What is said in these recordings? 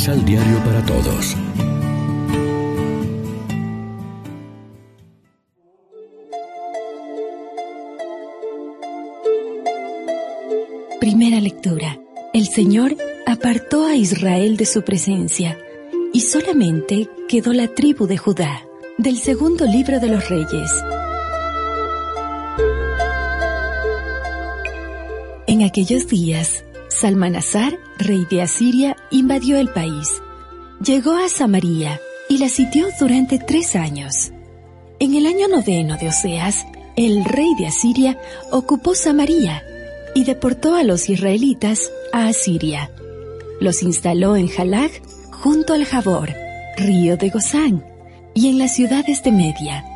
Misal Diario para Todos. Primera lectura. El Señor apartó a Israel de su presencia y solamente quedó la tribu de Judá. Del segundo libro de los Reyes. En aquellos días, Salmanasar, rey de Asiria, invadió el país. Llegó a Samaria y la sitió durante tres años. En el año noveno de Oseas, el rey de Asiria ocupó Samaria y deportó a los israelitas a Asiria. Los instaló en Jalag, junto al Jabor, río de Gozán, y en las ciudades de Media.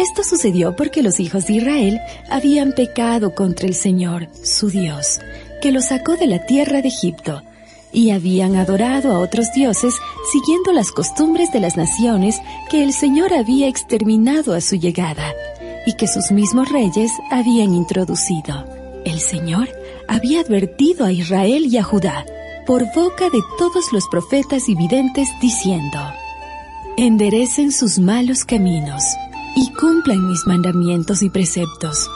Esto sucedió porque los hijos de Israel habían pecado contra el Señor, su Dios, que los sacó de la tierra de Egipto, y habían adorado a otros dioses siguiendo las costumbres de las naciones que el Señor había exterminado a su llegada, y que sus mismos reyes habían introducido. El Señor había advertido a Israel y a Judá por boca de todos los profetas y videntes diciendo, enderecen sus malos caminos y cumplan mis mandamientos y preceptos,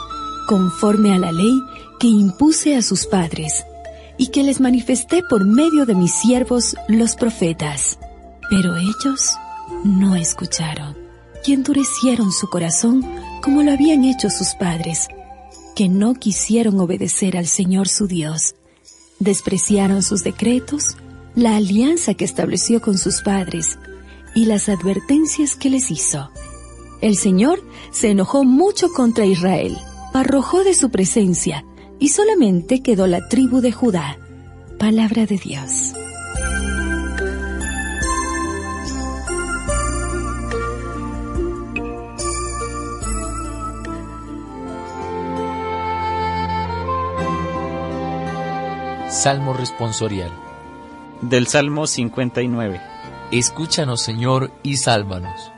conforme a la ley que impuse a sus padres y que les manifesté por medio de mis siervos los profetas. Pero ellos no escucharon y endurecieron su corazón como lo habían hecho sus padres, que no quisieron obedecer al Señor su Dios. Despreciaron sus decretos, la alianza que estableció con sus padres, y las advertencias que les hizo. El Señor se enojó mucho contra Israel, arrojó de su presencia, y solamente quedó la tribu de Judá. Palabra de Dios. Salmo responsorial. Del Salmo 59. Escúchanos, Señor, y sálvanos.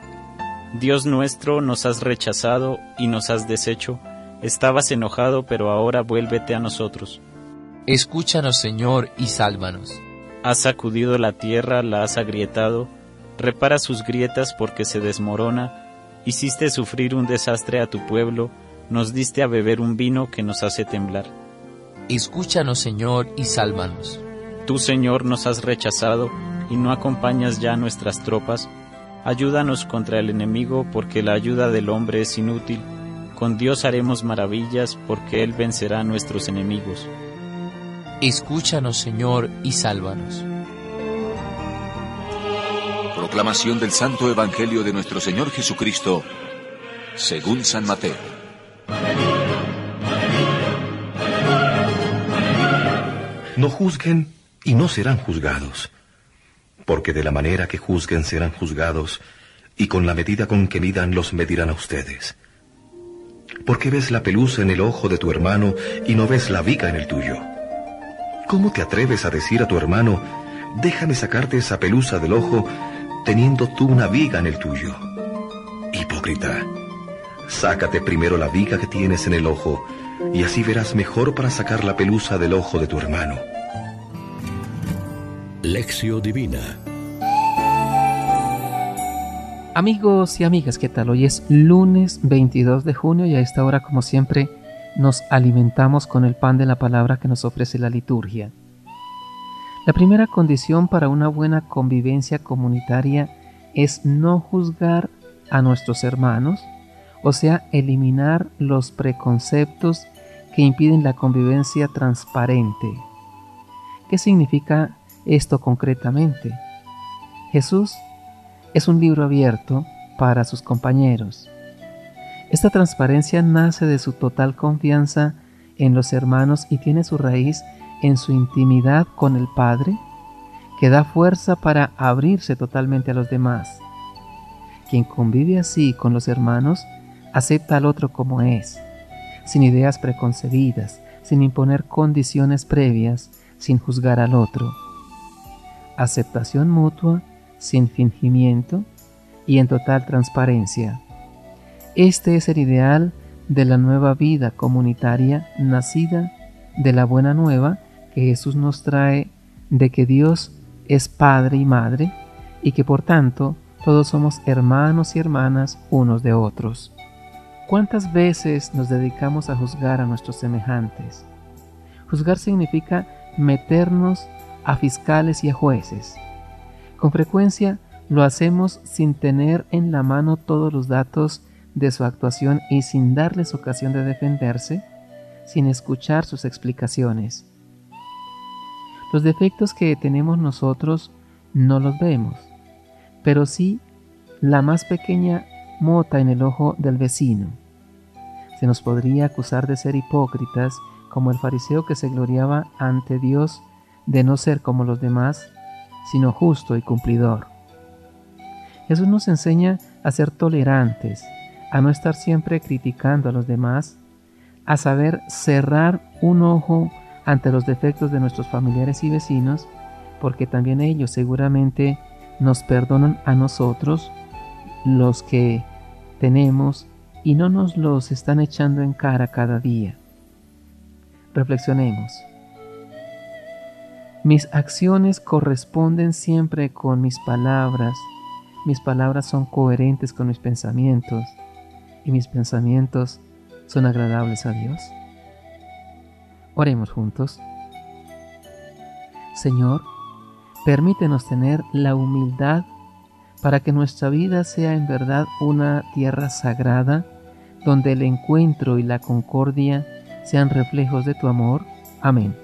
Dios nuestro, nos has rechazado y nos has deshecho. Estabas enojado, pero ahora vuélvete a nosotros. Escúchanos, Señor, y sálvanos. Has sacudido la tierra, la has agrietado. Repara sus grietas porque se desmorona. Hiciste sufrir un desastre a tu pueblo. Nos diste a beber un vino que nos hace temblar. Escúchanos, Señor, y sálvanos. Tú, Señor, nos has rechazado y no acompañas ya nuestras tropas, ayúdanos contra el enemigo porque la ayuda del hombre es inútil. Con Dios haremos maravillas porque Él vencerá a nuestros enemigos. Escúchanos, Señor, y sálvanos. Proclamación del Santo Evangelio de nuestro Señor Jesucristo, según San Mateo. No juzguen y no serán juzgados porque de la manera que juzguen serán juzgados, y con la medida con que midan los medirán a ustedes. ¿Por qué ves la pelusa en el ojo de tu hermano y no ves la viga en el tuyo? ¿Cómo te atreves a decir a tu hermano, déjame sacarte esa pelusa del ojo, teniendo tú una viga en el tuyo? Hipócrita, sácate primero la viga que tienes en el ojo, y así verás mejor para sacar la pelusa del ojo de tu hermano. Lección Divina. Amigos y amigas, ¿qué tal? Hoy es lunes 22 de junio y a esta hora, como siempre, nos alimentamos con el pan de la palabra que nos ofrece la liturgia. La primera condición para una buena convivencia comunitaria es no juzgar a nuestros hermanos, o sea, eliminar los preconceptos que impiden la convivencia transparente. ¿Qué significa esto concretamente? Jesús es un libro abierto para sus compañeros. Esta transparencia nace de su total confianza en los hermanos y tiene su raíz en su intimidad con el Padre, que da fuerza para abrirse totalmente a los demás. Quien convive así con los hermanos acepta al otro como es, sin ideas preconcebidas, sin imponer condiciones previas, sin juzgar al otro aceptación mutua, sin fingimiento y en total transparencia. Este es el ideal de la nueva vida comunitaria nacida de la buena nueva que Jesús nos trae de que Dios es Padre y Madre y que por tanto todos somos hermanos y hermanas unos de otros. ¿Cuántas veces nos dedicamos a juzgar a nuestros semejantes? Juzgar significa meternos a fiscales y a jueces. Con frecuencia lo hacemos sin tener en la mano todos los datos de su actuación y sin darles ocasión de defenderse, sin escuchar sus explicaciones. Los defectos que tenemos nosotros no los vemos, pero sí la más pequeña mota en el ojo del vecino. Se nos podría acusar de ser hipócritas como el fariseo que se gloriaba ante Dios de no ser como los demás, sino justo y cumplidor. Jesús nos enseña a ser tolerantes, a no estar siempre criticando a los demás, a saber cerrar un ojo ante los defectos de nuestros familiares y vecinos, porque también ellos seguramente nos perdonan a nosotros los que tenemos y no nos los están echando en cara cada día. Reflexionemos. Mis acciones corresponden siempre con mis palabras, mis palabras son coherentes con mis pensamientos y mis pensamientos son agradables a Dios. Oremos juntos. Señor, permítenos tener la humildad para que nuestra vida sea en verdad una tierra sagrada donde el encuentro y la concordia sean reflejos de tu amor. Amén.